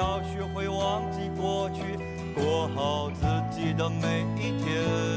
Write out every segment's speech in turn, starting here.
要学会忘记过去，过好自己的每一天。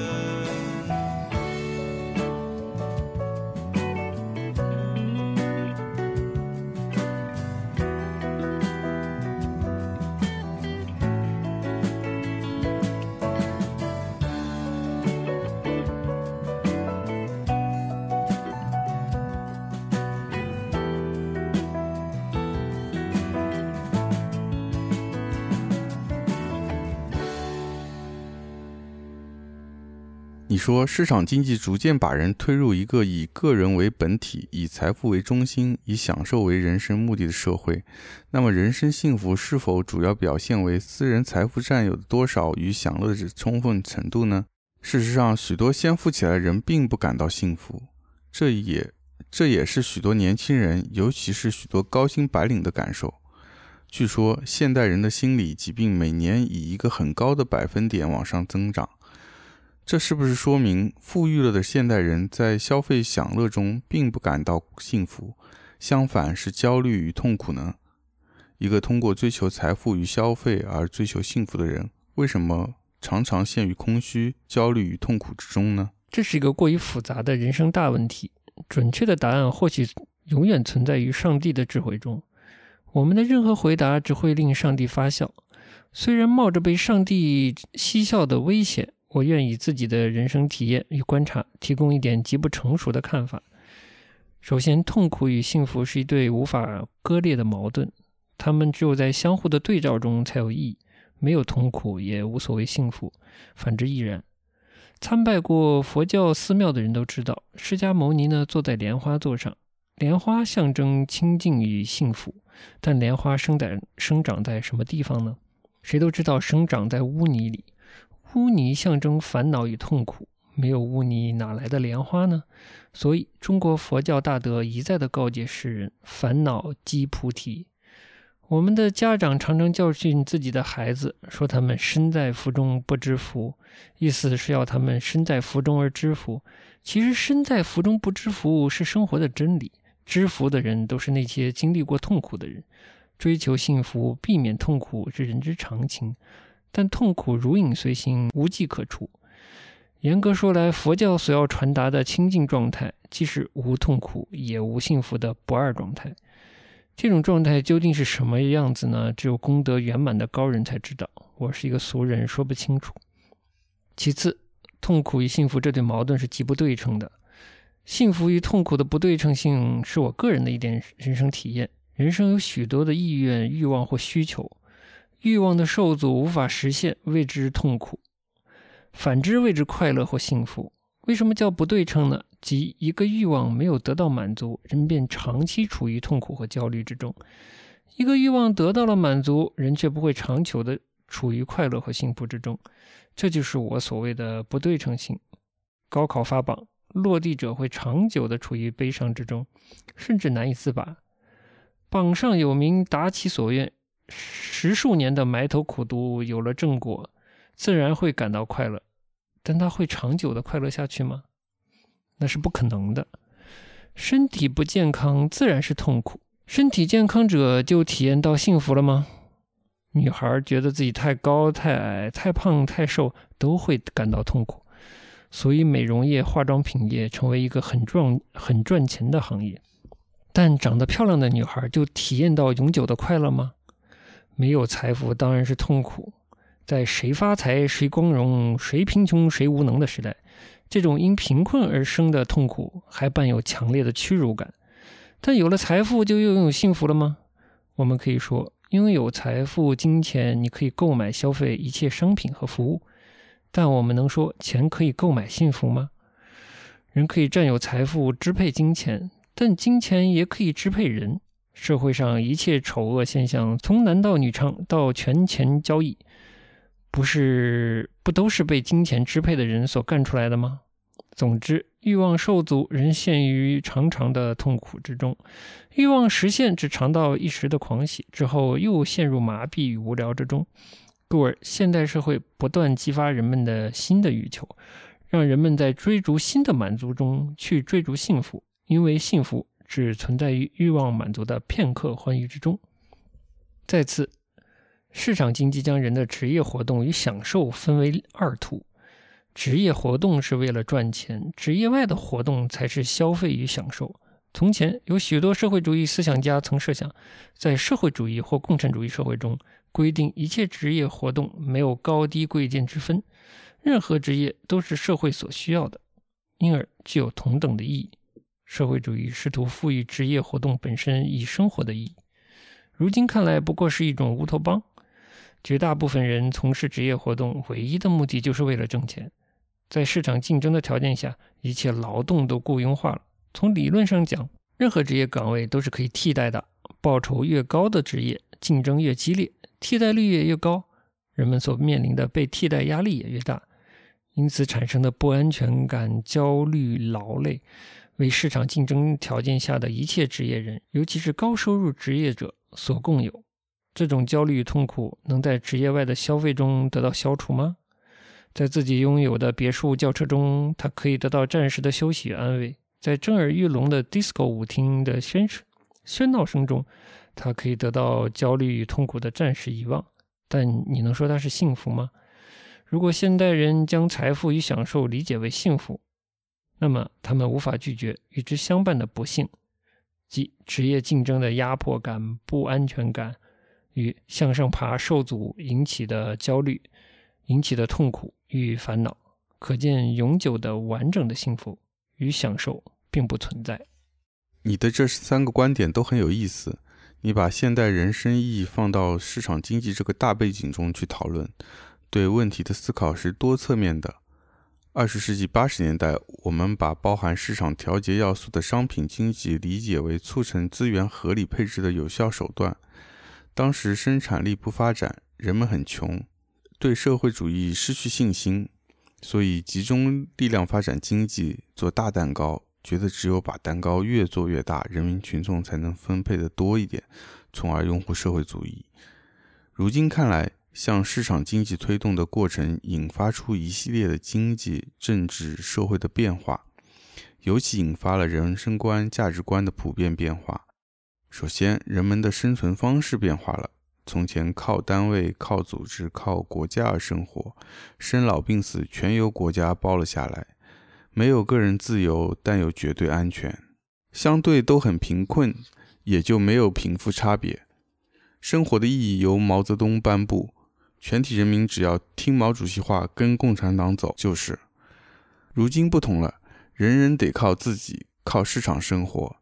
说市场经济逐渐把人推入一个以个人为本体、以财富为中心、以享受为人生目的的社会，那么人生幸福是否主要表现为私人财富占有的多少与享乐的充分程度呢？事实上，许多先富起来人并不感到幸福，这也这也是许多年轻人，尤其是许多高薪白领的感受。据说，现代人的心理疾病每年以一个很高的百分点往上增长。这是不是说明富裕了的现代人在消费享乐中并不感到幸福，相反是焦虑与痛苦呢？一个通过追求财富与消费而追求幸福的人，为什么常常陷于空虚、焦虑与痛苦之中呢？这是一个过于复杂的人生大问题。准确的答案或许永远存在于上帝的智慧中。我们的任何回答只会令上帝发笑，虽然冒着被上帝嬉笑的危险。我愿以自己的人生体验与观察，提供一点极不成熟的看法。首先，痛苦与幸福是一对无法割裂的矛盾，它们只有在相互的对照中才有意义。没有痛苦也无所谓幸福，反之亦然。参拜过佛教寺庙的人都知道，释迦牟尼呢坐在莲花座上，莲花象征清净与幸福。但莲花生在生长在什么地方呢？谁都知道，生长在污泥里。污泥象征烦恼与痛苦，没有污泥哪来的莲花呢？所以，中国佛教大德一再的告诫世人：烦恼即菩提。我们的家长常常教训自己的孩子，说他们身在福中不知福，意思是要他们身在福中而知福。其实，身在福中不知福是生活的真理。知福的人都是那些经历过痛苦的人。追求幸福，避免痛苦是人之常情。但痛苦如影随形，无迹可除。严格说来，佛教所要传达的清净状态，既是无痛苦也无幸福的不二状态。这种状态究竟是什么样子呢？只有功德圆满的高人才知道。我是一个俗人，说不清楚。其次，痛苦与幸福这对矛盾是极不对称的。幸福与痛苦的不对称性，是我个人的一点人生体验。人生有许多的意愿、欲望或需求。欲望的受阻无法实现，谓之痛苦；反之谓之快乐或幸福。为什么叫不对称呢？即一个欲望没有得到满足，人便长期处于痛苦和焦虑之中；一个欲望得到了满足，人却不会长久的处于快乐和幸福之中。这就是我所谓的不对称性。高考发榜，落地者会长久的处于悲伤之中，甚至难以自拔。榜上有名，达其所愿。十数年的埋头苦读有了正果，自然会感到快乐，但他会长久的快乐下去吗？那是不可能的。身体不健康自然是痛苦，身体健康者就体验到幸福了吗？女孩觉得自己太高、太矮、太胖、太瘦，都会感到痛苦。所以，美容业、化妆品业成为一个很赚、很赚钱的行业。但长得漂亮的女孩就体验到永久的快乐吗？没有财富当然是痛苦，在谁发财谁光荣，谁贫穷谁无能的时代，这种因贫困而生的痛苦还伴有强烈的屈辱感。但有了财富就拥有幸福了吗？我们可以说，拥有财富、金钱，你可以购买、消费一切商品和服务。但我们能说钱可以购买幸福吗？人可以占有财富、支配金钱，但金钱也可以支配人。社会上一切丑恶现象，从男盗女娼到权钱交易，不是不都是被金钱支配的人所干出来的吗？总之，欲望受阻，人陷于长长的痛苦之中；欲望实现，只尝到一时的狂喜，之后又陷入麻痹与无聊之中。故而，现代社会不断激发人们的新的欲求，让人们在追逐新的满足中去追逐幸福，因为幸福。只存在于欲望满足的片刻欢愉之中。再次，市场经济将人的职业活动与享受分为二途，职业活动是为了赚钱，职业外的活动才是消费与享受。从前有许多社会主义思想家曾设想，在社会主义或共产主义社会中，规定一切职业活动没有高低贵贱之分，任何职业都是社会所需要的，因而具有同等的意义。社会主义试图赋予职业活动本身以生活的意义，如今看来不过是一种乌托邦。绝大部分人从事职业活动，唯一的目的就是为了挣钱。在市场竞争的条件下，一切劳动都雇佣化了。从理论上讲，任何职业岗位都是可以替代的。报酬越高的职业，竞争越激烈，替代率也越高，人们所面临的被替代压力也越大，因此产生的不安全感、焦虑、劳累，为市场竞争条件下的一切职业人，尤其是高收入职业者所共有。这种焦虑与痛苦能在职业外的消费中得到消除吗？在自己拥有的别墅轿车中，他可以得到暂时的休息与安慰。在震耳欲聋的 disco 舞厅的喧喧闹声中，他可以得到焦虑与痛苦的暂时遗忘。但你能说他是幸福吗？如果现代人将财富与享受理解为幸福，那么他们无法拒绝与之相伴的不幸，即职业竞争的压迫感、不安全感与向上爬受阻引起的焦虑、引起的痛苦与烦恼。可见，永久的、完整的幸福与享受。并不存在。你的这三个观点都很有意思。你把现代人生意义放到市场经济这个大背景中去讨论，对问题的思考是多侧面的。二十世纪八十年代，我们把包含市场调节要素的商品经济理解为促成资源合理配置的有效手段。当时生产力不发展，人们很穷，对社会主义失去信心，所以集中力量发展经济，做大蛋糕。觉得只有把蛋糕越做越大，人民群众才能分配的多一点，从而拥护社会主义。如今看来，向市场经济推动的过程引发出一系列的经济、政治、社会的变化，尤其引发了人生观、价值观的普遍变化。首先，人们的生存方式变化了。从前靠单位、靠组织、靠国家而生活，生老病死全由国家包了下来。没有个人自由，但有绝对安全。相对都很贫困，也就没有贫富差别。生活的意义由毛泽东颁布，全体人民只要听毛主席话，跟共产党走就是。如今不同了，人人得靠自己，靠市场生活。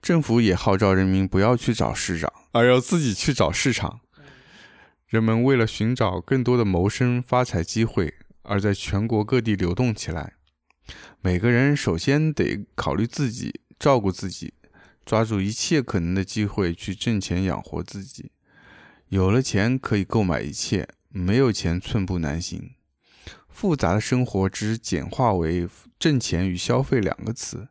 政府也号召人民不要去找市长，而要自己去找市场。人们为了寻找更多的谋生发财机会，而在全国各地流动起来。每个人首先得考虑自己，照顾自己，抓住一切可能的机会去挣钱养活自己。有了钱可以购买一切，没有钱寸步难行。复杂的生活只简化为挣钱与消费两个词。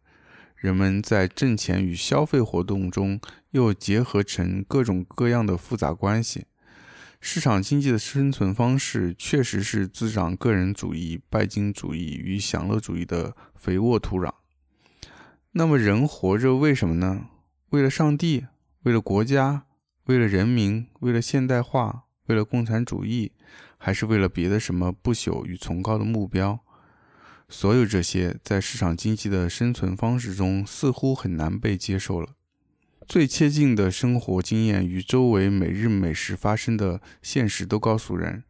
人们在挣钱与消费活动中又结合成各种各样的复杂关系。市场经济的生存方式确实是滋长个人主义、拜金主义与享乐主义的肥沃土壤。那么，人活着为什么呢？为了上帝？为了国家？为了人民？为了现代化？为了共产主义？还是为了别的什么不朽与崇高的目标？所有这些，在市场经济的生存方式中，似乎很难被接受了。最切近的生活经验与周围每日每时发生的现实都告诉人，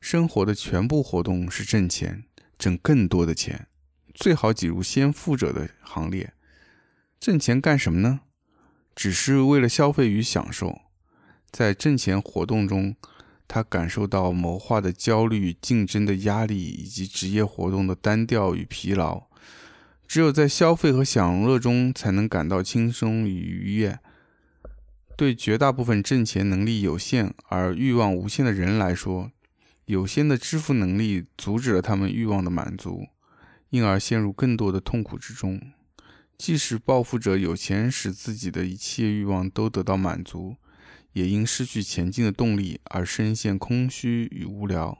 生活的全部活动是挣钱，挣更多的钱，最好挤入先富者的行列。挣钱干什么呢？只是为了消费与享受。在挣钱活动中，他感受到谋划的焦虑、竞争的压力以及职业活动的单调与疲劳。只有在消费和享乐中，才能感到轻松与愉悦。对绝大部分挣钱能力有限而欲望无限的人来说，有限的支付能力阻止了他们欲望的满足，因而陷入更多的痛苦之中。即使暴富者有钱使自己的一切欲望都得到满足，也因失去前进的动力而深陷空虚与无聊。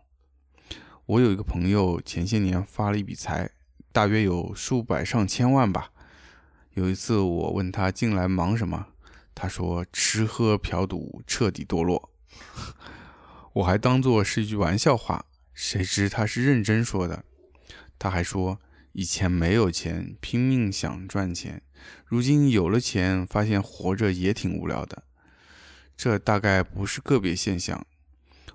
我有一个朋友，前些年发了一笔财。大约有数百上千万吧。有一次我问他近来忙什么，他说吃喝嫖赌彻底堕落。我还当做是一句玩笑话，谁知他是认真说的。他还说，以前没有钱，拼命想赚钱，如今有了钱，发现活着也挺无聊的。这大概不是个别现象。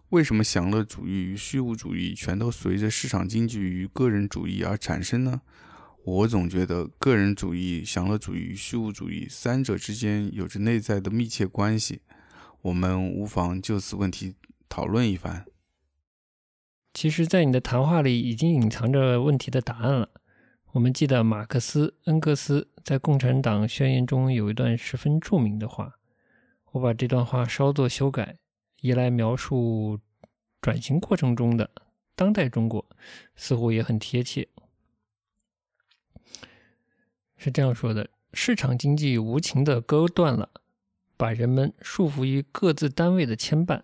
为什么享乐主义与虚无主义全都随着市场经济与个人主义而产生呢？我总觉得个人主义、享乐主义与虚无主义三者之间有着内在的密切关系。我们无妨就此问题讨论一番。其实，在你的谈话里已经隐藏着问题的答案了。我们记得马克思、恩格斯在《共产党宣言》中有一段十分著名的话，我把这段话稍作修改，一来描述转型过程中的当代中国，似乎也很贴切。是这样说的：市场经济无情的割断了，把人们束缚于各自单位的牵绊。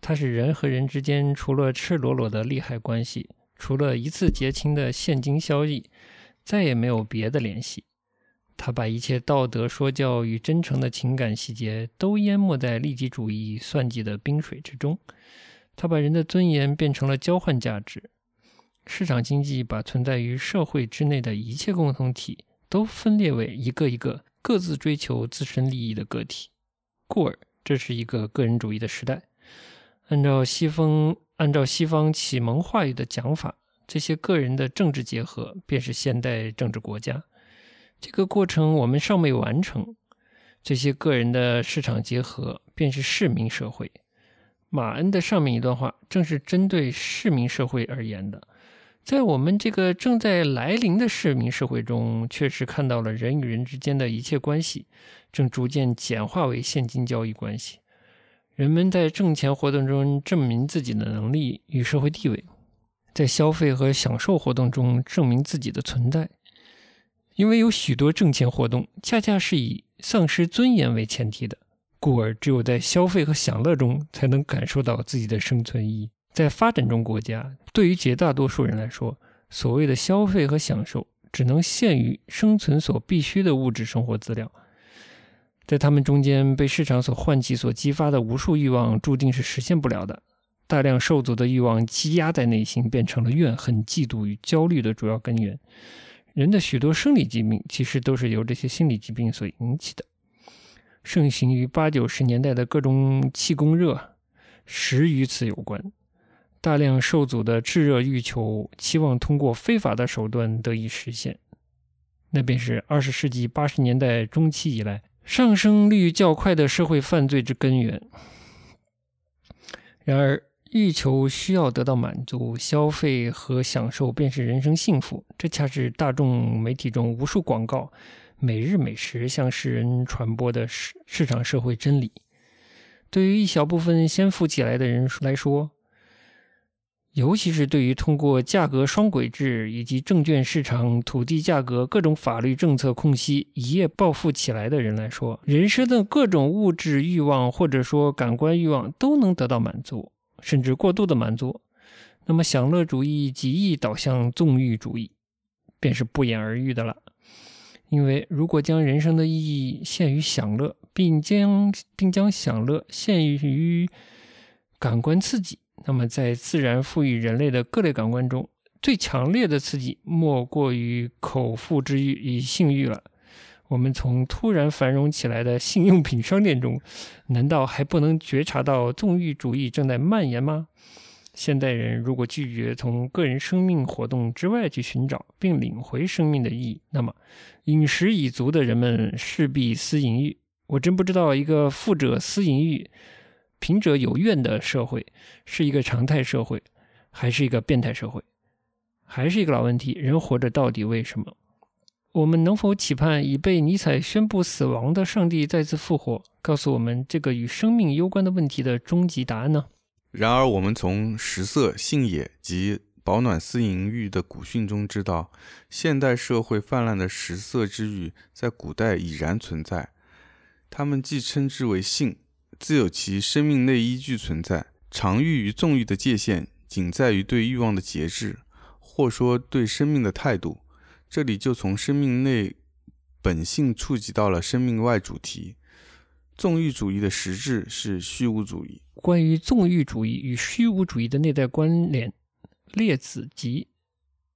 它是人和人之间除了赤裸裸的利害关系，除了一次结清的现金交易，再也没有别的联系。他把一切道德说教与真诚的情感细节都淹没在利己主义算计的冰水之中。他把人的尊严变成了交换价值。市场经济把存在于社会之内的一切共同体都分裂为一个一个各自追求自身利益的个体，故而这是一个个人主义的时代。按照西方按照西方启蒙话语的讲法，这些个人的政治结合便是现代政治国家。这个过程我们尚未完成。这些个人的市场结合便是市民社会。马恩的上面一段话正是针对市民社会而言的。在我们这个正在来临的市民社会中，确实看到了人与人之间的一切关系正逐渐简化为现金交易关系。人们在挣钱活动中证明自己的能力与社会地位，在消费和享受活动中证明自己的存在。因为有许多挣钱活动恰恰是以丧失尊严为前提的，故而只有在消费和享乐中才能感受到自己的生存意义。在发展中国家，对于绝大多数人来说，所谓的消费和享受只能限于生存所必需的物质生活资料。在他们中间被市场所唤起、所激发的无数欲望，注定是实现不了的。大量受阻的欲望积压在内心，变成了怨恨、嫉妒与焦虑的主要根源。人的许多生理疾病，其实都是由这些心理疾病所引起的。盛行于八九十年代的各种气功热，实与此有关。大量受阻的炙热欲求，期望通过非法的手段得以实现，那便是二十世纪八十年代中期以来。上升率较快的社会犯罪之根源。然而，欲求需要得到满足，消费和享受便是人生幸福。这恰是大众媒体中无数广告每日每时向世人传播的市市场社会真理。对于一小部分先富起来的人来说，尤其是对于通过价格双轨制以及证券市场、土地价格各种法律政策空隙一夜暴富起来的人来说，人生的各种物质欲望或者说感官欲望都能得到满足，甚至过度的满足。那么，享乐主义极易导向纵欲主义，便是不言而喻的了。因为如果将人生的意义限于享乐，并将并将享乐限于感官刺激。那么，在自然赋予人类的各类感官中，最强烈的刺激莫过于口腹之欲与性欲了。我们从突然繁荣起来的性用品商店中，难道还不能觉察到纵欲主义正在蔓延吗？现代人如果拒绝从个人生命活动之外去寻找并领回生命的意义，那么饮食已足的人们势必思淫欲。我真不知道一个富者思淫欲。贫者有怨的社会是一个常态社会，还是一个变态社会？还是一个老问题：人活着到底为什么？我们能否期盼已被尼采宣布死亡的上帝再次复活，告诉我们这个与生命攸关的问题的终极答案呢？然而，我们从食色性也及保暖思淫欲的古训中知道，现代社会泛滥的食色之欲在古代已然存在，他们既称之为性。自有其生命内依据存在，常欲与纵欲的界限仅在于对欲望的节制，或说对生命的态度。这里就从生命内本性触及到了生命外主题。纵欲主义的实质是虚无主义。关于纵欲主义与虚无主义的内在关联，《列子集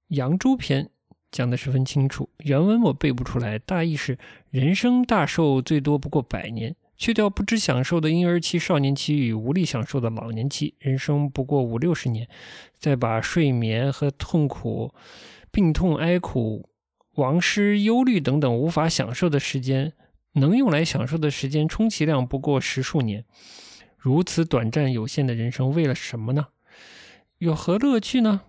·扬州篇》讲得十分清楚。原文我背不出来，大意是：人生大寿最多不过百年，去掉不知享受的婴儿期、少年期与无力享受的老年期，人生不过五六十年。再把睡眠和痛苦、病痛、哀苦、亡失、忧虑等等无法享受的时间，能用来享受的时间，充其量不过十数年。如此短暂有限的人生，为了什么呢？有何乐趣呢？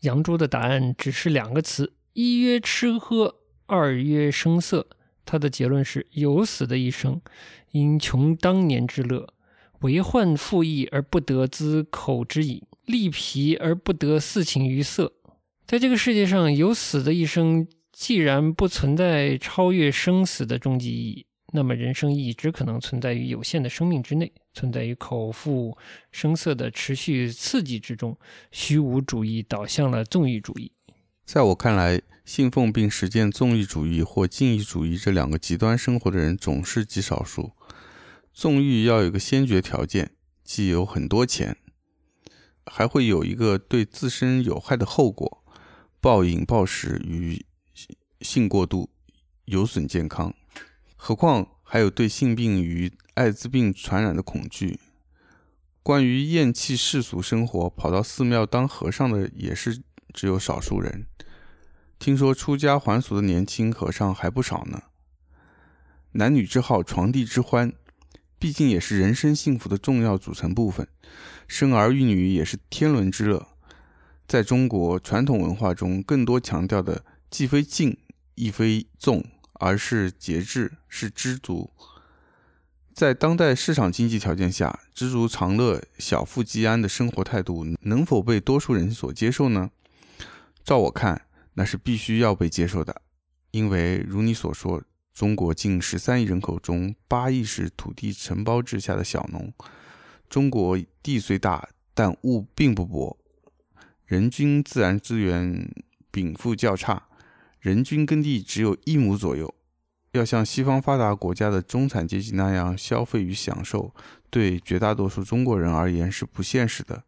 杨朱的答案只是两个词：一曰吃喝，二曰声色。他的结论是：有死的一生，因穷当年之乐，为患复义而不得资口之饮，力疲而不得四情于色。在这个世界上，有死的一生，既然不存在超越生死的终极意义。那么，人生意义只可能存在于有限的生命之内，存在于口腹声色的持续刺激之中。虚无主义导向了纵欲主义。在我看来，信奉并实践纵欲主义或禁欲主义这两个极端生活的人总是极少数。纵欲要有个先决条件，即有很多钱，还会有一个对自身有害的后果：暴饮暴食与性过度，有损健康。何况还有对性病与艾滋病传染的恐惧。关于厌弃世俗生活，跑到寺庙当和尚的也是只有少数人。听说出家还俗的年轻和尚还不少呢。男女之好，床笫之欢，毕竟也是人生幸福的重要组成部分。生儿育女也是天伦之乐。在中国传统文化中，更多强调的既非静，亦非纵。而是节制，是知足。在当代市场经济条件下，知足常乐、小富即安的生活态度能否被多数人所接受呢？照我看，那是必须要被接受的。因为如你所说，中国近十三亿人口中，八亿是土地承包制下的小农。中国地虽大，但物并不薄，人均自然资源禀赋较差。人均耕地只有一亩左右，要像西方发达国家的中产阶级那样消费与享受，对绝大多数中国人而言是不现实的。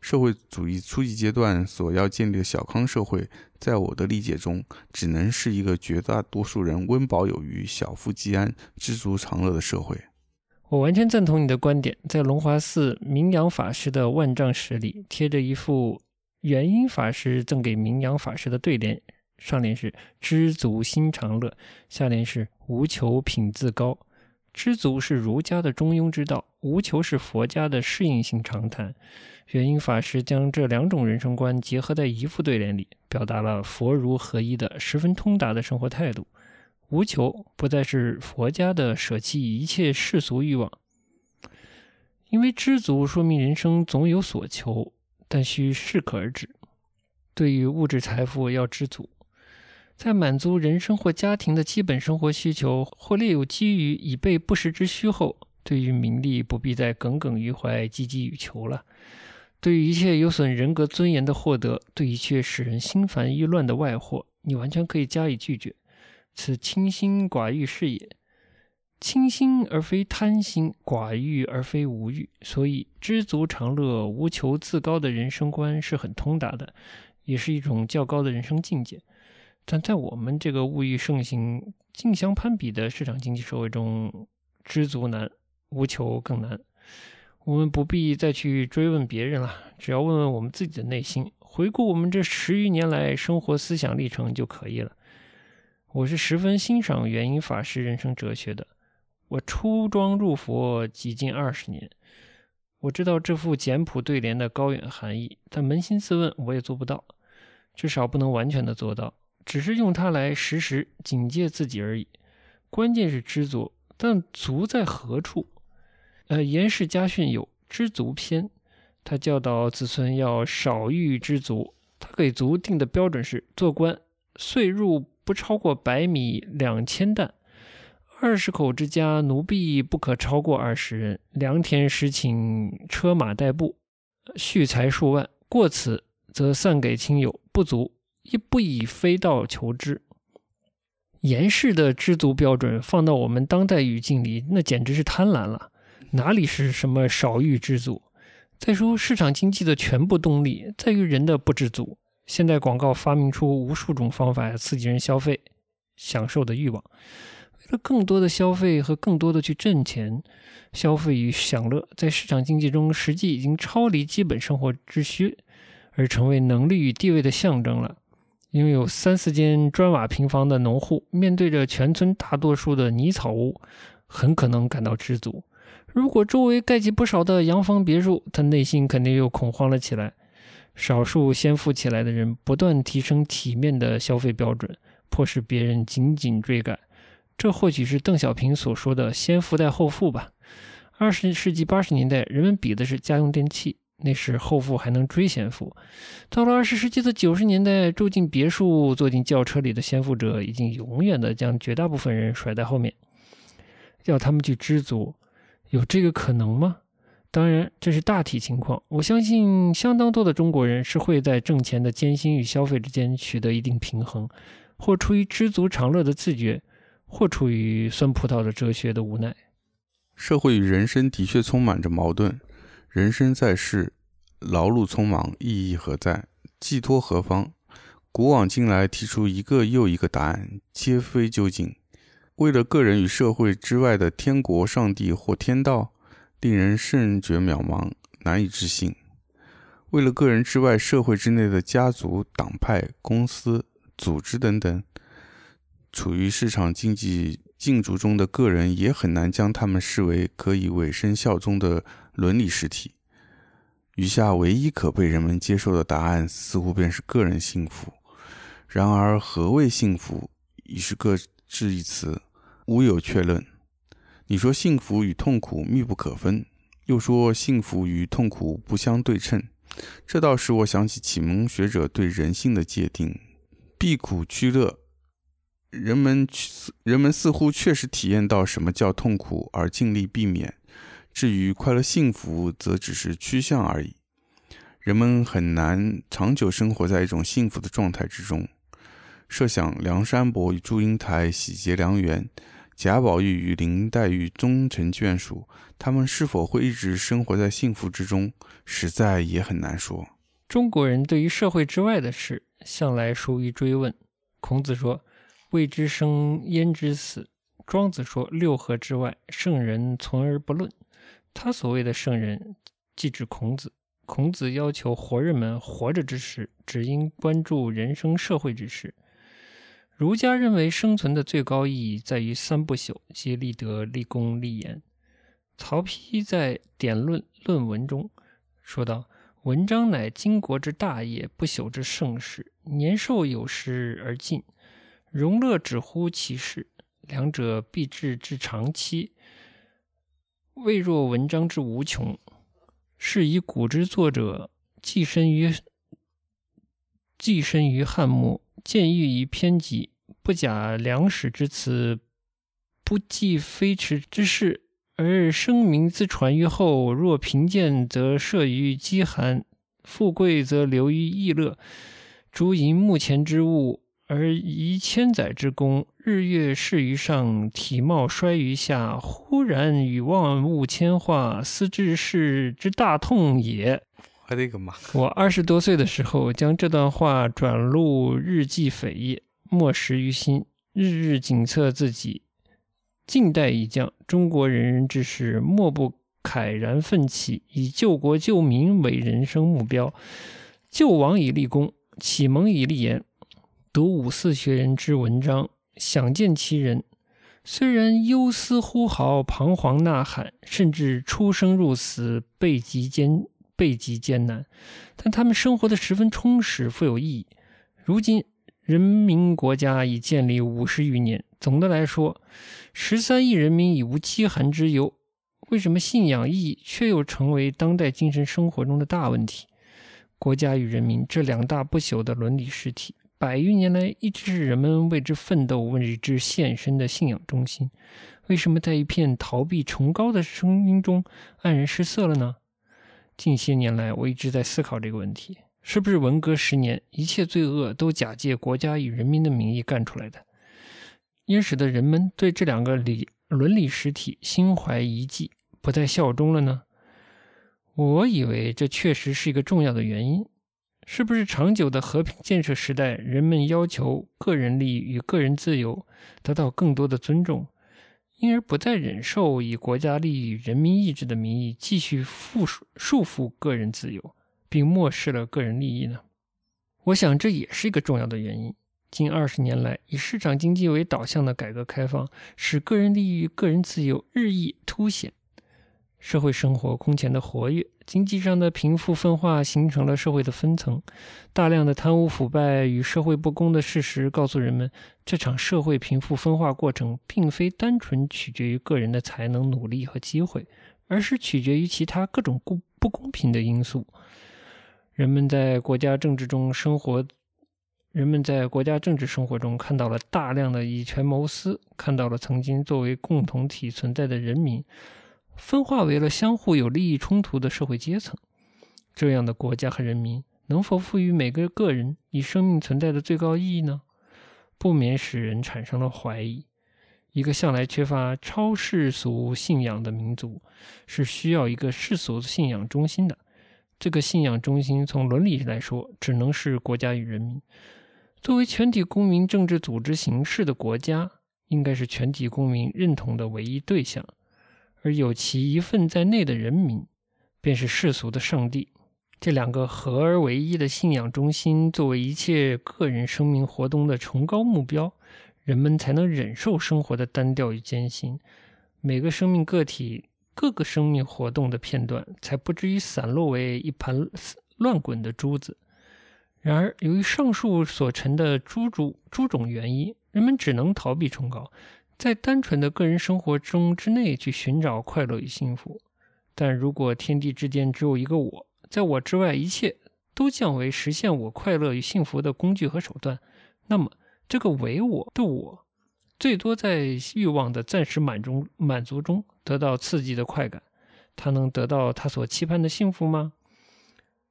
社会主义初级阶段所要建立的小康社会，在我的理解中，只能是一个绝大多数人温饱有余、小富即安、知足常乐的社会。我完全赞同你的观点。在龙华寺明阳法师的万丈石里，贴着一副元音法师赠给明阳法师的对联。上联是知足心常乐，下联是无求品自高。知足是儒家的中庸之道，无求是佛家的适应性常态。元音法师将这两种人生观结合在一副对联里，表达了佛儒合一的十分通达的生活态度。无求不再是佛家的舍弃一切世俗欲望，因为知足说明人生总有所求，但需适可而止。对于物质财富要知足。在满足人生或家庭的基本生活需求，或列有基于以备不时之需后，对于名利不必再耿耿于怀、积极欲求了。对于一切有损人格尊严的获得，对一切使人心烦意乱的外祸，你完全可以加以拒绝。此清心寡欲是也。清心而非贪心，寡欲而非无欲，所以知足常乐、无求自高的人生观是很通达的，也是一种较高的人生境界。但在我们这个物欲盛行、竞相攀比的市场经济社会中，知足难，无求更难。我们不必再去追问别人了，只要问问我们自己的内心，回顾我们这十余年来生活思想历程就可以了。我是十分欣赏元婴法师人生哲学的。我出庄入佛几近二十年，我知道这副简朴对联的高远含义，但扪心自问，我也做不到，至少不能完全的做到。只是用它来时时警戒自己而已。关键是知足，但足在何处？呃，严氏家训有《知足篇》，他教导子孙要少欲知足。他给足定的标准是：做官岁入不超过百米两千担，二十口之家奴婢不可超过二十人，良田实请车马代步，蓄财数万，过此则散给亲友，不足。亦不以非道求之。严氏的知足标准放到我们当代语境里，那简直是贪婪了，哪里是什么少欲知足？再说，市场经济的全部动力在于人的不知足。现代广告发明出无数种方法刺激人消费、享受的欲望，为了更多的消费和更多的去挣钱，消费与享乐在市场经济中实际已经超离基本生活之需，而成为能力与地位的象征了。拥有三四间砖瓦平房的农户，面对着全村大多数的泥草屋，很可能感到知足；如果周围盖起不少的洋房别墅，他内心肯定又恐慌了起来。少数先富起来的人，不断提升体面的消费标准，迫使别人紧紧追赶。这或许是邓小平所说的“先富带后富”吧。二十世纪八十年代，人们比的是家用电器。那时后富还能追先富，到了二十世纪的九十年代，住进别墅、坐进轿车里的先富者，已经永远的将绝大部分人甩在后面。要他们去知足，有这个可能吗？当然，这是大体情况。我相信，相当多的中国人是会在挣钱的艰辛与消费之间取得一定平衡，或出于知足常乐的自觉，或出于酸葡萄的哲学的无奈。社会与人生的确充满着矛盾。人生在世，劳碌匆忙，意义何在？寄托何方？古往今来提出一个又一个答案，皆非究竟。为了个人与社会之外的天国、上帝或天道，令人甚觉渺茫，难以置信。为了个人之外社会之内的家族、党派、公司、组织等等，处于市场经济竞逐中的个人，也很难将他们视为可以委身效忠的。伦理实体，余下唯一可被人们接受的答案，似乎便是个人幸福。然而，何谓幸福，已是各执一词，无有确论。你说幸福与痛苦密不可分，又说幸福与痛苦不相对称，这倒使我想起启蒙学者对人性的界定：避苦趋乐。人们人们似乎确实体验到什么叫痛苦，而尽力避免。至于快乐幸福，则只是趋向而已。人们很难长久生活在一种幸福的状态之中。设想梁山伯与祝英台喜结良缘，贾宝玉与林黛玉终成眷属，他们是否会一直生活在幸福之中，实在也很难说。中国人对于社会之外的事，向来疏于追问。孔子说：“未知生，焉知死？”庄子说：“六合之外，圣人存而不论。”他所谓的圣人，即指孔子。孔子要求活人们活着之时，只应关注人生社会之事。儒家认为生存的最高意义在于三不朽，即立德、立功、立言。曹丕在《典论》论文中说道：“文章乃经国之大业，不朽之盛事。年寿有时而尽，荣乐止乎其事，两者必至之长期。”未若文章之无穷，是以古之作者寄身于寄身于汉末，见欲以偏激，不假良史之词，不计非迟之事，而声名自传于后。若贫贱，则摄于饥寒；富贵，则流于逸乐。诸淫目前之物。而遗千载之功，日月逝于上，体貌衰于下，忽然与万物千化，斯之世之大痛也。我的个妈！我二十多岁的时候，将这段话转录日记扉页，默识于心，日日警策自己。近代已降，中国人人之士，莫不慨然奋起，以救国救民为人生目标，救亡以立功，启蒙以立言。读五四学人之文章，想见其人。虽然忧思呼号、彷徨呐喊，甚至出生入死，背极艰背极艰难，但他们生活的十分充实，富有意义。如今人民国家已建立五十余年，总的来说，十三亿人民已无饥寒之忧。为什么信仰意义却又成为当代精神生活中的大问题？国家与人民这两大不朽的伦理实体。百余年来，一直是人们为之奋斗、为之献身的信仰中心。为什么在一片逃避崇高的声音中黯然失色了呢？近些年来，我一直在思考这个问题：是不是文革十年，一切罪恶都假借国家与人民的名义干出来的？因使得人们对这两个理伦理实体心怀疑忌，不再效忠了呢？我以为这确实是一个重要的原因。是不是长久的和平建设时代，人们要求个人利益与个人自由得到更多的尊重，因而不再忍受以国家利益与人民意志的名义继续束束缚个人自由，并漠视了个人利益呢？我想这也是一个重要的原因。近二十年来，以市场经济为导向的改革开放，使个人利益与个人自由日益凸显。社会生活空前的活跃，经济上的贫富分化形成了社会的分层，大量的贪污腐败与社会不公的事实告诉人们，这场社会贫富分化过程并非单纯取决于个人的才能、努力和机会，而是取决于其他各种不不公平的因素。人们在国家政治中生活，人们在国家政治生活中看到了大量的以权谋私，看到了曾经作为共同体存在的人民。分化为了相互有利益冲突的社会阶层，这样的国家和人民能否赋予每个个人以生命存在的最高意义呢？不免使人产生了怀疑。一个向来缺乏超世俗信仰的民族，是需要一个世俗的信仰中心的。这个信仰中心，从伦理来说，只能是国家与人民。作为全体公民政治组织形式的国家，应该是全体公民认同的唯一对象。而有其一份在内的人民，便是世俗的上帝。这两个合而为一的信仰中心，作为一切个人生命活动的崇高目标，人们才能忍受生活的单调与艰辛。每个生命个体、各个生命活动的片段，才不至于散落为一盘乱滚的珠子。然而，由于上述所陈的诸诸诸种原因，人们只能逃避崇高。在单纯的个人生活中之内去寻找快乐与幸福，但如果天地之间只有一个我，在我之外一切都降为实现我快乐与幸福的工具和手段，那么这个唯我的我，最多在欲望的暂时满足满足中得到刺激的快感，他能得到他所期盼的幸福吗？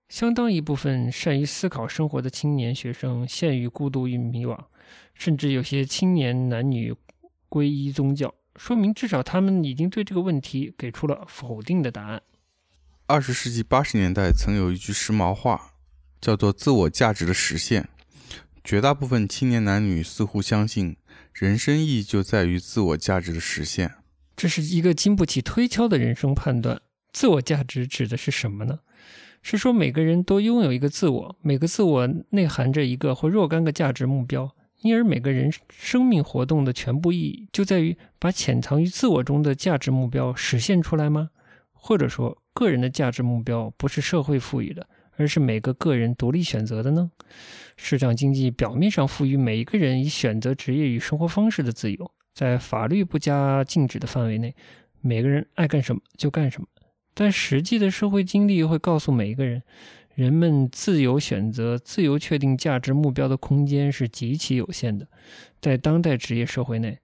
相当一部分善于思考生活的青年学生陷于孤独与迷惘，甚至有些青年男女。皈依宗教，说明至少他们已经对这个问题给出了否定的答案。二十世纪八十年代曾有一句时髦话，叫做“自我价值的实现”。绝大部分青年男女似乎相信，人生意义就在于自我价值的实现。这是一个经不起推敲的人生判断。自我价值指的是什么呢？是说每个人都拥有一个自我，每个自我内含着一个或若干个价值目标。因而，每个人生命活动的全部意义就在于把潜藏于自我中的价值目标实现出来吗？或者说，个人的价值目标不是社会赋予的，而是每个个人独立选择的呢？市场经济表面上赋予每一个人以选择职业与生活方式的自由，在法律不加禁止的范围内，每个人爱干什么就干什么。但实际的社会经历会告诉每一个人。人们自由选择、自由确定价值目标的空间是极其有限的。在当代职业社会内，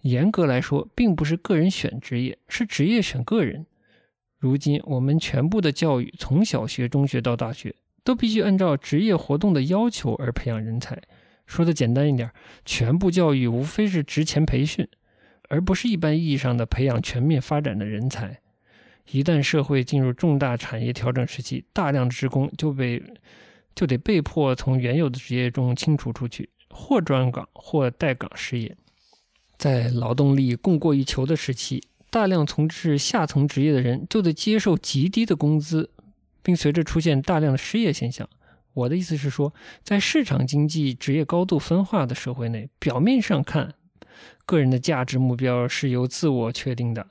严格来说，并不是个人选职业，是职业选个人。如今，我们全部的教育，从小学、中学到大学，都必须按照职业活动的要求而培养人才。说的简单一点，全部教育无非是职前培训，而不是一般意义上的培养全面发展的人才。一旦社会进入重大产业调整时期，大量的职工就被就得被迫从原有的职业中清除出去，或转岗，或待岗失业。在劳动力供过于求的时期，大量从事下层职业的人就得接受极低的工资，并随着出现大量的失业现象。我的意思是说，在市场经济、职业高度分化的社会内，表面上看。个人的价值目标是由自我确定的，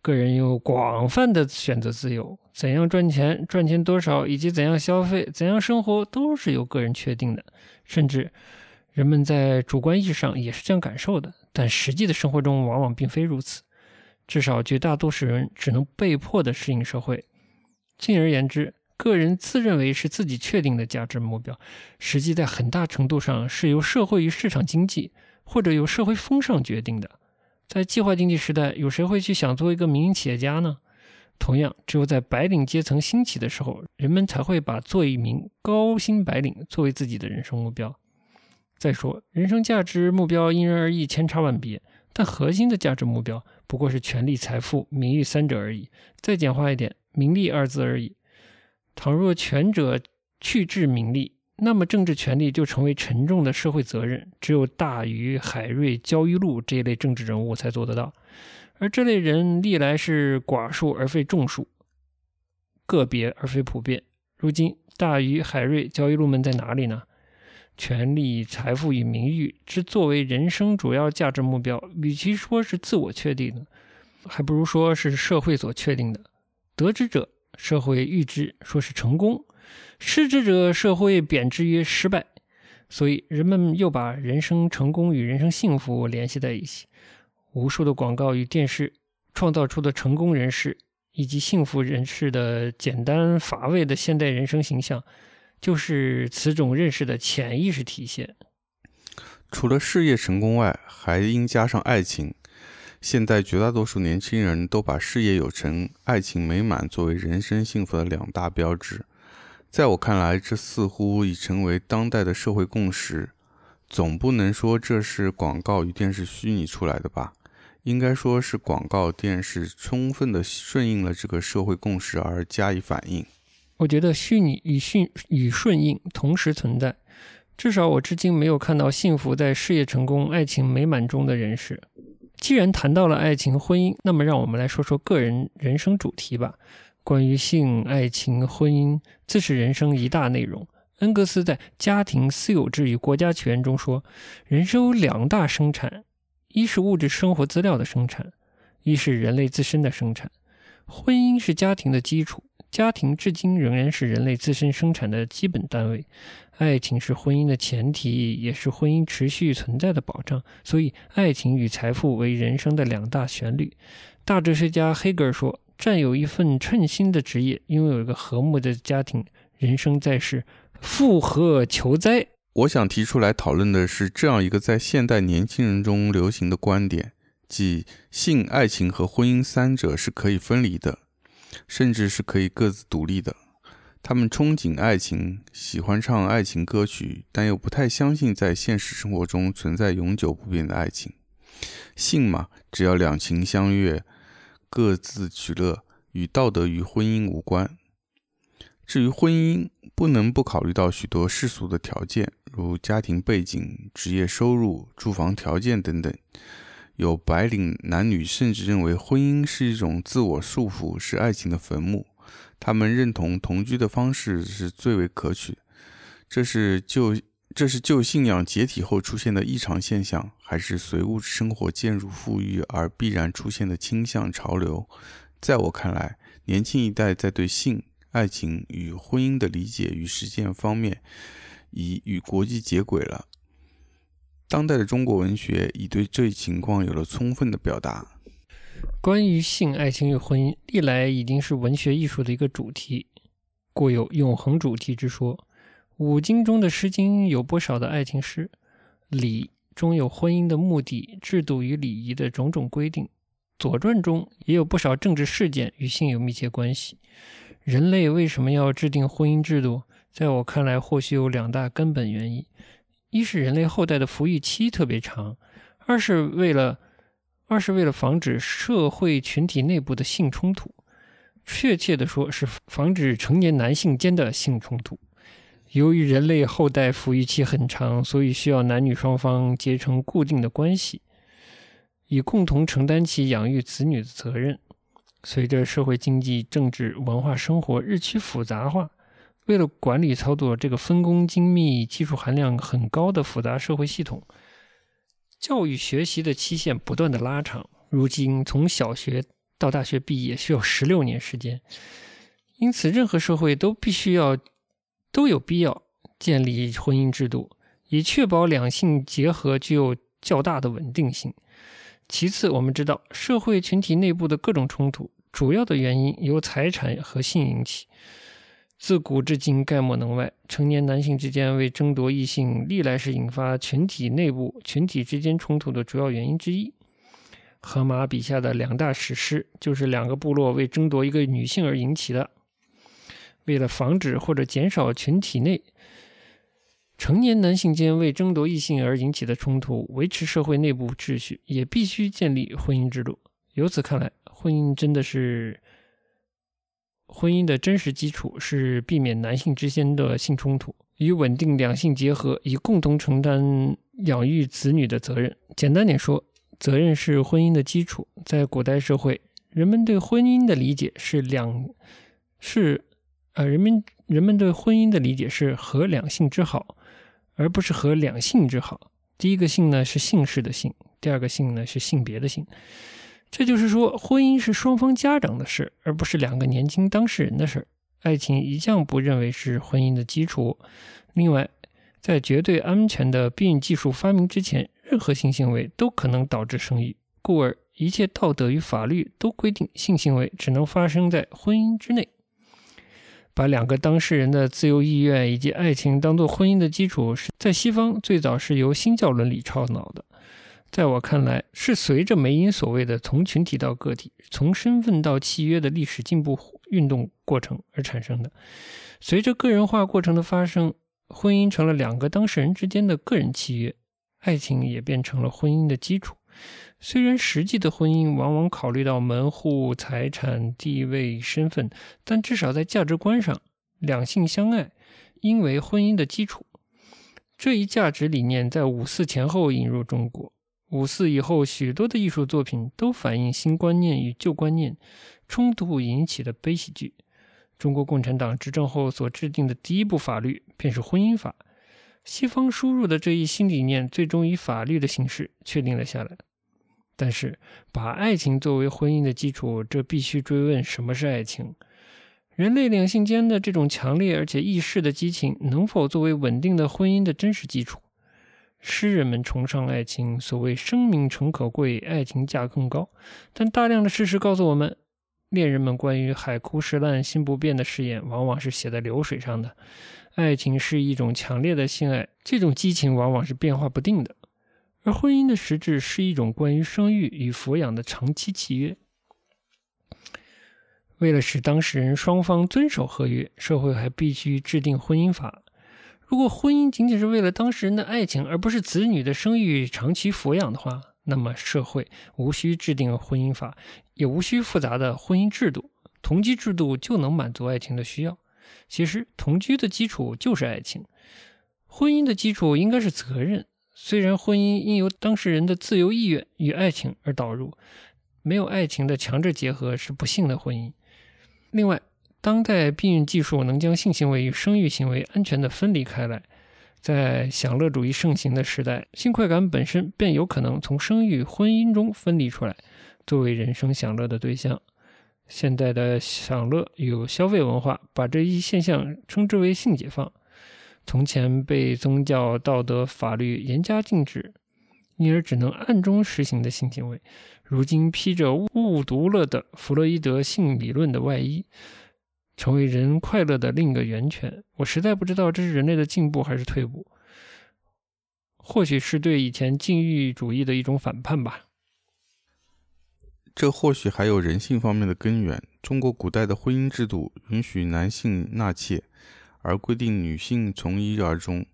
个人有广泛的选择自由，怎样赚钱、赚钱多少，以及怎样消费、怎样生活，都是由个人确定的。甚至人们在主观意识上也是这样感受的，但实际的生活中往往并非如此。至少绝大多数人只能被迫的适应社会。进而言之，个人自认为是自己确定的价值目标，实际在很大程度上是由社会与市场经济。或者由社会风尚决定的，在计划经济时代，有谁会去想做一个民营企业家呢？同样，只有在白领阶层兴起的时候，人们才会把做一名高薪白领作为自己的人生目标。再说，人生价值目标因人而异，千差万别，但核心的价值目标不过是权力、财富、名誉三者而已。再简化一点，名利二字而已。倘若权者去治名利，那么政治权力就成为沉重的社会责任，只有大禹、海瑞、焦裕禄这一类政治人物才做得到。而这类人历来是寡数而非众数，个别而非普遍。如今，大禹、海瑞、焦裕禄们在哪里呢？权力、财富与名誉之作为人生主要价值目标，与其说是自我确定的，还不如说是社会所确定的。得之者，社会誉之，说是成功；失之者，社会贬之曰失败。所以，人们又把人生成功与人生幸福联系在一起。无数的广告与电视创造出的成功人士以及幸福人士的简单乏味的现代人生形象。就是此种认识的潜意识体现。除了事业成功外，还应加上爱情。现在绝大多数年轻人都把事业有成、爱情美满作为人生幸福的两大标志。在我看来，这似乎已成为当代的社会共识。总不能说这是广告与电视虚拟出来的吧？应该说是广告电视充分的顺应了这个社会共识而加以反应。我觉得虚拟与顺与顺应同时存在，至少我至今没有看到幸福在事业成功、爱情美满中的人士。既然谈到了爱情、婚姻，那么让我们来说说个人人生主题吧。关于性、爱情、婚姻，自是人生一大内容。恩格斯在《家庭、私有制与国家起源》中说，人生有两大生产：一是物质生活资料的生产，一是人类自身的生产。婚姻是家庭的基础。家庭至今仍然是人类自身生产的基本单位，爱情是婚姻的前提，也是婚姻持续存在的保障。所以，爱情与财富为人生的两大旋律。大哲学家黑格尔说：“占有一份称心的职业，拥有一个和睦的家庭，人生在世，复何求哉？”我想提出来讨论的是这样一个在现代年轻人中流行的观点，即性、爱情和婚姻三者是可以分离的。甚至是可以各自独立的。他们憧憬爱情，喜欢唱爱情歌曲，但又不太相信在现实生活中存在永久不变的爱情。性嘛，只要两情相悦，各自取乐，与道德与婚姻无关。至于婚姻，不能不考虑到许多世俗的条件，如家庭背景、职业收入、住房条件等等。有白领男女甚至认为婚姻是一种自我束缚，是爱情的坟墓。他们认同同居的方式是最为可取。这是就这是旧信仰解体后出现的异常现象，还是随物质生活渐入富裕而必然出现的倾向潮流？在我看来，年轻一代在对性、爱情与婚姻的理解与实践方面，已与国际接轨了。当代的中国文学已对这一情况有了充分的表达。关于性、爱情与婚姻，历来已经是文学艺术的一个主题，故有永恒主题之说。五经中的《诗经》有不少的爱情诗，《礼》中有婚姻的目的、制度与礼仪的种种规定，《左传》中也有不少政治事件与性有密切关系。人类为什么要制定婚姻制度？在我看来，或许有两大根本原因。一是人类后代的抚育期特别长，二是为了二是为了防止社会群体内部的性冲突，确切的说是防止成年男性间的性冲突。由于人类后代抚育期很长，所以需要男女双方结成固定的关系，以共同承担起养育子女的责任。随着社会经济、政治、文化生活日趋复杂化。为了管理操作这个分工精密、技术含量很高的复杂社会系统，教育学习的期限不断的拉长。如今，从小学到大学毕业需要十六年时间，因此，任何社会都必须要都有必要建立婚姻制度，以确保两性结合具有较大的稳定性。其次，我们知道社会群体内部的各种冲突，主要的原因由财产和性引起。自古至今，概莫能外。成年男性之间为争夺异性，历来是引发群体内部、群体之间冲突的主要原因之一。荷马笔下的两大史诗，就是两个部落为争夺一个女性而引起的。为了防止或者减少群体内成年男性间为争夺异性而引起的冲突，维持社会内部秩序，也必须建立婚姻制度。由此看来，婚姻真的是婚姻的真实基础，是避免男性之间的性冲突，与稳定两性结合，以共同承担养育子女的责任。简单点说，责任是婚姻的基础。在古代社会，人们对婚姻的理解是两是呃，人们人们对婚姻的理解是和两性之好，而不是和两性之好。第一个性呢是姓氏的姓，第二个性呢是性别的性。这就是说，婚姻是双方家长的事，而不是两个年轻当事人的事。爱情一向不认为是婚姻的基础。另外，在绝对安全的避孕技术发明之前，任何性行为都可能导致生育，故而一切道德与法律都规定性行为只能发生在婚姻之内。把两个当事人的自由意愿以及爱情当做婚姻的基础，是在西方最早是由新教伦理倡导的。在我看来，是随着梅因所谓的从群体到个体、从身份到契约的历史进步运动过程而产生的。随着个人化过程的发生，婚姻成了两个当事人之间的个人契约，爱情也变成了婚姻的基础。虽然实际的婚姻往往考虑到门户、财产、地位、身份，但至少在价值观上，两性相爱应为婚姻的基础。这一价值理念在五四前后引入中国。五四以后，许多的艺术作品都反映新观念与旧观念冲突引起的悲喜剧。中国共产党执政后所制定的第一部法律便是婚姻法。西方输入的这一新理念，最终以法律的形式确定了下来。但是，把爱情作为婚姻的基础，这必须追问什么是爱情？人类两性间的这种强烈而且易逝的激情，能否作为稳定的婚姻的真实基础？诗人们崇尚爱情，所谓“生命诚可贵，爱情价更高”。但大量的事实告诉我们，恋人们关于海枯石烂、心不变的誓言，往往是写在流水上的。爱情是一种强烈的性爱，这种激情往往是变化不定的。而婚姻的实质是一种关于生育与抚养的长期契约。为了使当事人双方遵守合约，社会还必须制定婚姻法。如果婚姻仅仅是为了当事人的爱情，而不是子女的生育、长期抚养的话，那么社会无需制定婚姻法，也无需复杂的婚姻制度，同居制度就能满足爱情的需要。其实，同居的基础就是爱情，婚姻的基础应该是责任。虽然婚姻应由当事人的自由意愿与爱情而导入，没有爱情的强制结合是不幸的婚姻。另外，当代避孕技术能将性行为与生育行为安全地分离开来，在享乐主义盛行的时代，性快感本身便有可能从生育、婚姻中分离出来，作为人生享乐的对象。现代的享乐有消费文化，把这一现象称之为性解放。从前被宗教、道德、法律严加禁止，因而只能暗中实行的性行为，如今披着误读了的弗洛伊德性理论的外衣。成为人快乐的另一个源泉，我实在不知道这是人类的进步还是退步，或许是对以前禁欲主义的一种反叛吧。这或许还有人性方面的根源。中国古代的婚姻制度允许男性纳妾，而规定女性从一而终，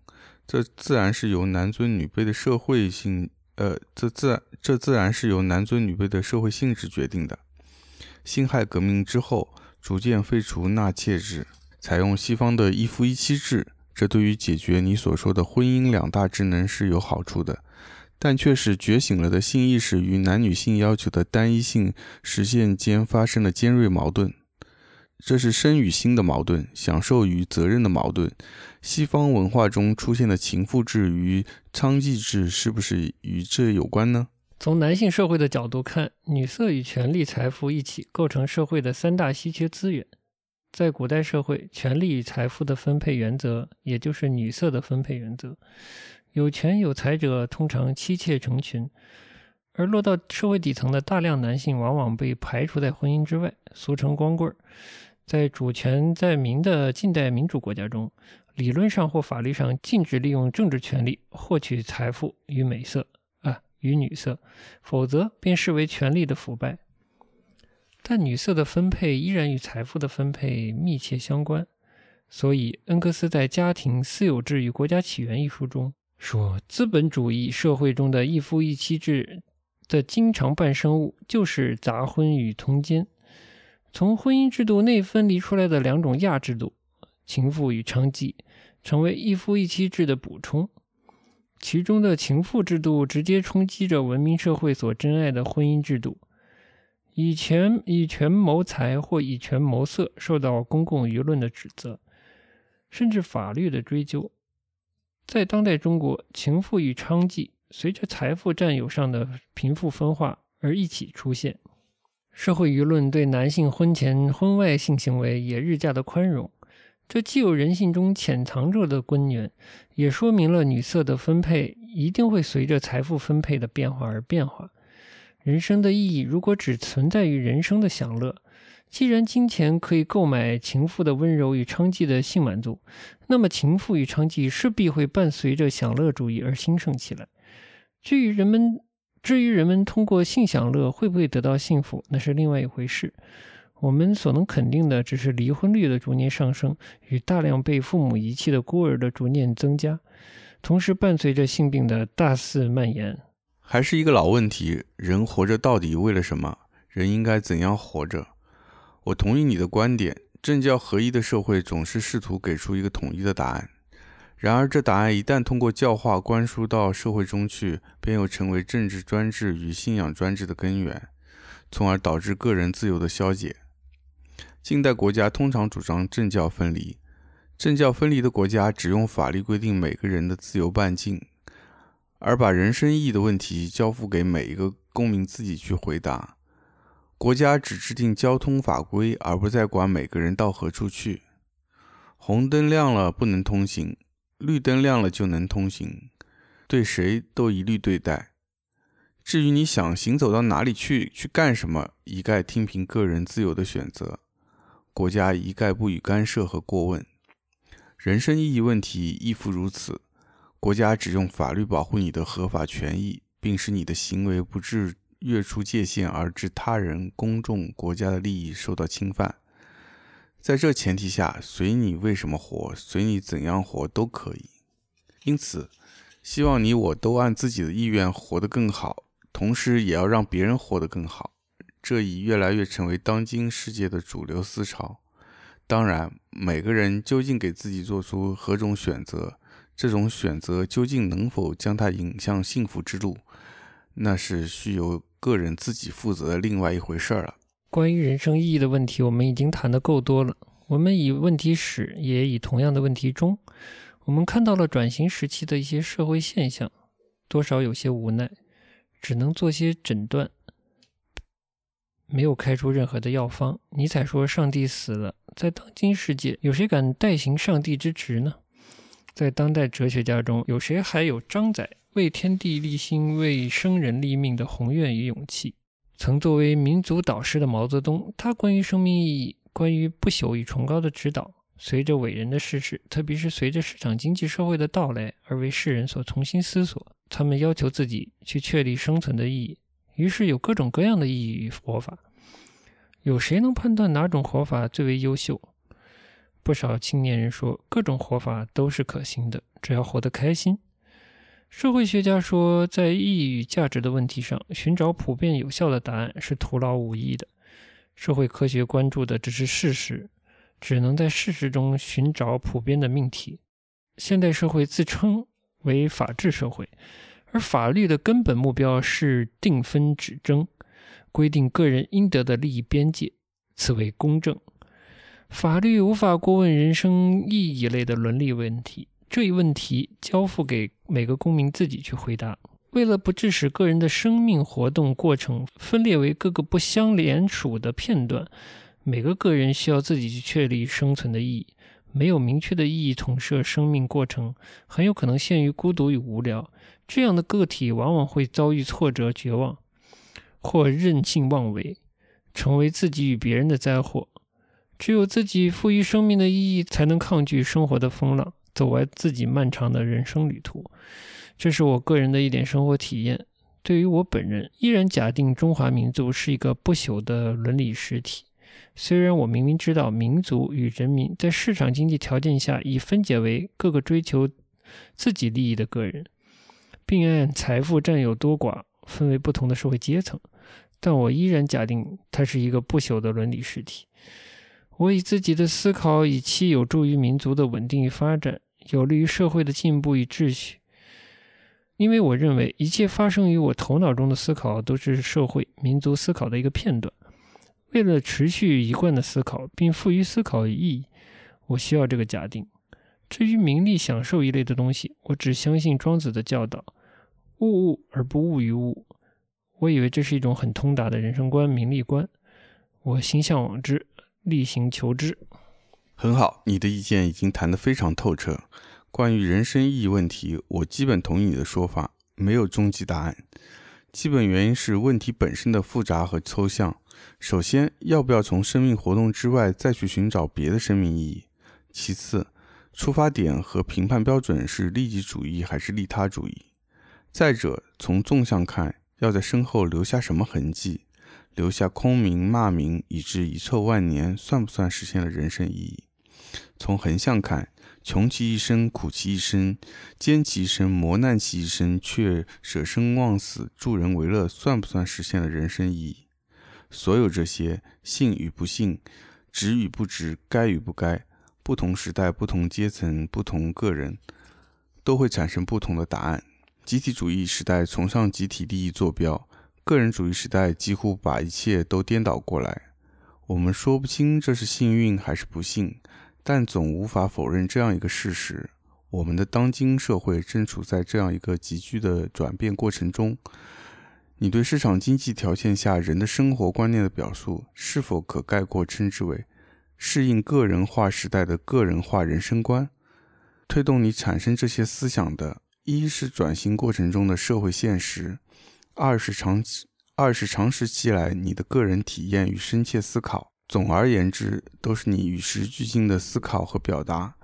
这自然是由男尊女卑的社会性，呃，这自然这自然是由男尊女卑的社会性质决定的。辛亥革命之后。逐渐废除纳妾制，采用西方的一夫一妻制，这对于解决你所说的婚姻两大职能是有好处的，但却使觉醒了的性意识与男女性要求的单一性实现间发生了尖锐矛盾。这是身与心的矛盾，享受与责任的矛盾。西方文化中出现的情妇制与娼妓制，是不是与这有关呢？从男性社会的角度看，女色与权力、财富一起构成社会的三大稀缺资源。在古代社会，权力与财富的分配原则，也就是女色的分配原则，有权有财者通常妻妾成群，而落到社会底层的大量男性往往被排除在婚姻之外，俗称光棍。在主权在民的近代民主国家中，理论上或法律上禁止利用政治权力获取财富与美色啊。与女色，否则便视为权力的腐败。但女色的分配依然与财富的分配密切相关，所以，恩格斯在《家庭、私有制与国家起源》一书中说，资本主义社会中的一夫一妻制的经常伴生物就是杂婚与通奸。从婚姻制度内分离出来的两种亚制度——情妇与娼妓，成为一夫一妻制的补充。其中的情妇制度直接冲击着文明社会所珍爱的婚姻制度。以权以权谋财或以权谋色，受到公共舆论的指责，甚至法律的追究。在当代中国，情妇与娼妓随着财富占有上的贫富分化而一起出现。社会舆论对男性婚前婚外性行为也日加的宽容，这既有人性中潜藏着的根源，也说明了女色的分配一定会随着财富分配的变化而变化。人生的意义如果只存在于人生的享乐，既然金钱可以购买情妇的温柔与娼妓的性满足，那么情妇与娼妓势必会伴随着享乐主义而兴盛起来。至于人们，至于人们通过性享乐会不会得到幸福，那是另外一回事。我们所能肯定的，只是离婚率的逐年上升与大量被父母遗弃的孤儿的逐年增加，同时伴随着性病的大肆蔓延。还是一个老问题：人活着到底为了什么？人应该怎样活着？我同意你的观点，政教合一的社会总是试图给出一个统一的答案。然而，这答案一旦通过教化灌输到社会中去，便又成为政治专制与信仰专制的根源，从而导致个人自由的消解。近代国家通常主张政教分离，政教分离的国家只用法律规定每个人的自由半径。而把人生意义的问题交付给每一个公民自己去回答。国家只制定交通法规，而不再管每个人到何处去。红灯亮了不能通行，绿灯亮了就能通行，对谁都一律对待。至于你想行走到哪里去，去干什么，一概听凭个人自由的选择，国家一概不予干涉和过问。人生意义问题亦复如此。国家只用法律保护你的合法权益，并使你的行为不致越出界限而致他人、公众、国家的利益受到侵犯。在这前提下，随你为什么活，随你怎样活都可以。因此，希望你我都按自己的意愿活得更好，同时也要让别人活得更好。这已越来越成为当今世界的主流思潮。当然，每个人究竟给自己做出何种选择？这种选择究竟能否将他引向幸福之路，那是需由个人自己负责的另外一回事儿了。关于人生意义的问题，我们已经谈得够多了。我们以问题始，也以同样的问题终。我们看到了转型时期的一些社会现象，多少有些无奈，只能做些诊断，没有开出任何的药方。尼采说：“上帝死了。”在当今世界，有谁敢代行上帝之职呢？在当代哲学家中，有谁还有张载为天地立心、为生人立命的宏愿与勇气？曾作为民族导师的毛泽东，他关于生命意义、关于不朽与崇高的指导，随着伟人的逝世，特别是随着市场经济社会的到来，而为世人所重新思索。他们要求自己去确立生存的意义，于是有各种各样的意义与活法。有谁能判断哪种活法最为优秀？不少青年人说，各种活法都是可行的，只要活得开心。社会学家说，在意义与价值的问题上，寻找普遍有效的答案是徒劳无益的。社会科学关注的只是事实，只能在事实中寻找普遍的命题。现代社会自称为法治社会，而法律的根本目标是定分指征，规定个人应得的利益边界，此为公正。法律无法过问人生意义类的伦理问题，这一问题交付给每个公民自己去回答。为了不致使个人的生命活动过程分裂为各个不相连属的片段，每个个人需要自己去确立生存的意义。没有明确的意义统摄生命过程，很有可能陷于孤独与无聊。这样的个体往往会遭遇挫折、绝望，或任性妄为，成为自己与别人的灾祸。只有自己赋予生命的意义，才能抗拒生活的风浪，走完自己漫长的人生旅途。这是我个人的一点生活体验。对于我本人，依然假定中华民族是一个不朽的伦理实体，虽然我明明知道民族与人民在市场经济条件下已分解为各个追求自己利益的个人，并按财富占有多寡分为不同的社会阶层，但我依然假定它是一个不朽的伦理实体。我以自己的思考，以其有助于民族的稳定与发展，有利于社会的进步与秩序。因为我认为一切发生于我头脑中的思考都是社会民族思考的一个片段。为了持续一贯的思考，并赋予思考意义，我需要这个假定。至于名利享受一类的东西，我只相信庄子的教导：物物而不物于物。我以为这是一种很通达的人生观、名利观。我心向往之，力行求之。很好，你的意见已经谈得非常透彻。关于人生意义问题，我基本同意你的说法，没有终极答案。基本原因是问题本身的复杂和抽象。首先，要不要从生命活动之外再去寻找别的生命意义？其次，出发点和评判标准是利己主义还是利他主义？再者，从纵向看，要在身后留下什么痕迹？留下空名、骂名，以致遗臭万年，算不算实现了人生意义？从横向看，穷其一生，苦其一生，艰其一生，磨难其一生，却舍生忘死，助人为乐，算不算实现了人生意义？所有这些，信与不信，值与不值，该与不该，不同时代、不同阶层、不同个人，都会产生不同的答案。集体主义时代崇尚集体利益坐标，个人主义时代几乎把一切都颠倒过来。我们说不清这是幸运还是不幸。但总无法否认这样一个事实：我们的当今社会正处在这样一个急剧的转变过程中。你对市场经济条件下人的生活观念的表述，是否可概括称之为适应个人化时代的个人化人生观？推动你产生这些思想的，一是转型过程中的社会现实，二是长期二是长时期来你的个人体验与深切思考。总而言之，都是你与时俱进的思考和表达。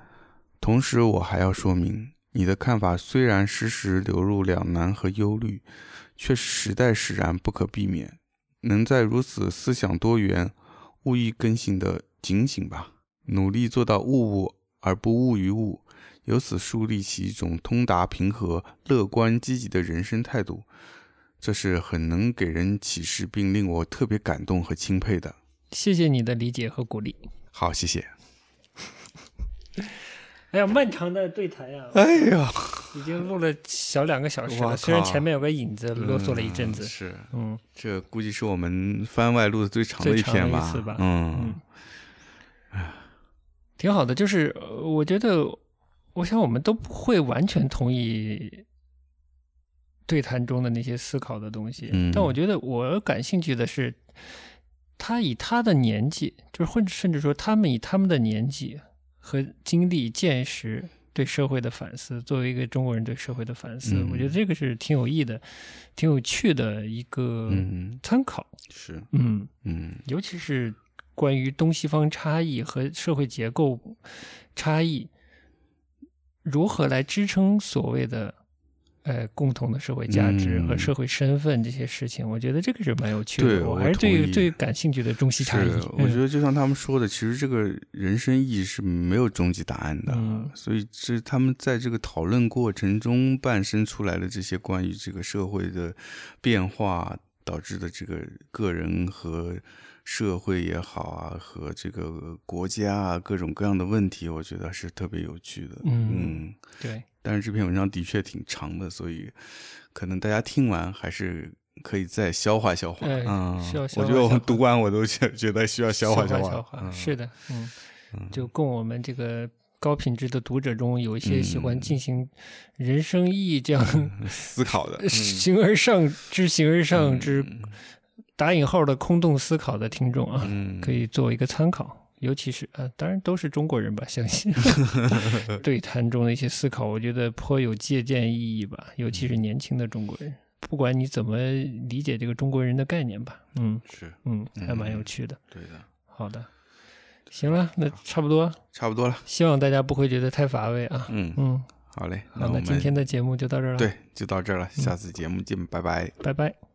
同时，我还要说明，你的看法虽然时时流入两难和忧虑，却是时代使然，不可避免。能在如此思想多元、物意更新的警醒吧，努力做到物物而不物于物，由此树立起一种通达、平和、乐观、积极的人生态度，这是很能给人启示，并令我特别感动和钦佩的。谢谢你的理解和鼓励。好，谢谢。哎呀，漫长的对谈呀！哎呀，已经录了小两个小时了。虽然前面有个影子啰嗦了一阵子，是，嗯，这估计是我们番外录的最长的一篇吧？吧？嗯，哎，挺好的。就是我觉得，我想我们都不会完全同意对谈中的那些思考的东西，但我觉得我感兴趣的是。他以他的年纪，就是或甚至说他们以他们的年纪和经历、见识对社会的反思，作为一个中国人对社会的反思，我觉得这个是挺有益的、挺有趣的一个参考。是，嗯嗯，尤其是关于东西方差异和社会结构差异，如何来支撑所谓的。呃，共同的社会价值和社会身份这些事情，我觉得这个是蛮有趣的。我还是最最感兴趣的中西差异。我觉得就像他们说的，其实这个人生意义是没有终极答案的。所以，这他们在这个讨论过程中诞生出来的这些关于这个社会的变化导致的这个个人和社会也好啊，和这个国家啊各种各样的问题，我觉得是特别有趣的。嗯，对。但是这篇文章的确挺长的，所以可能大家听完还是可以再消化消化。嗯，需要消化。我觉得我们读完我都觉得需要消化消化。是的，嗯，就供我们这个高品质的读者中有一些喜欢进行人生意义这样思考的，形而上之形而上之打引号的空洞思考的听众啊，可以作为一个参考。尤其是呃，当然都是中国人吧，相信 对谈中的一些思考，我觉得颇有借鉴意义吧。尤其是年轻的中国人，不管你怎么理解这个中国人的概念吧，嗯，是，嗯，还蛮有趣的。对的，好的，行了，那差不多，差不多了。希望大家不会觉得太乏味啊。嗯嗯，好嘞，好，那今天的节目就到这儿了。对，就到这儿了，下次节目见，拜拜，拜拜。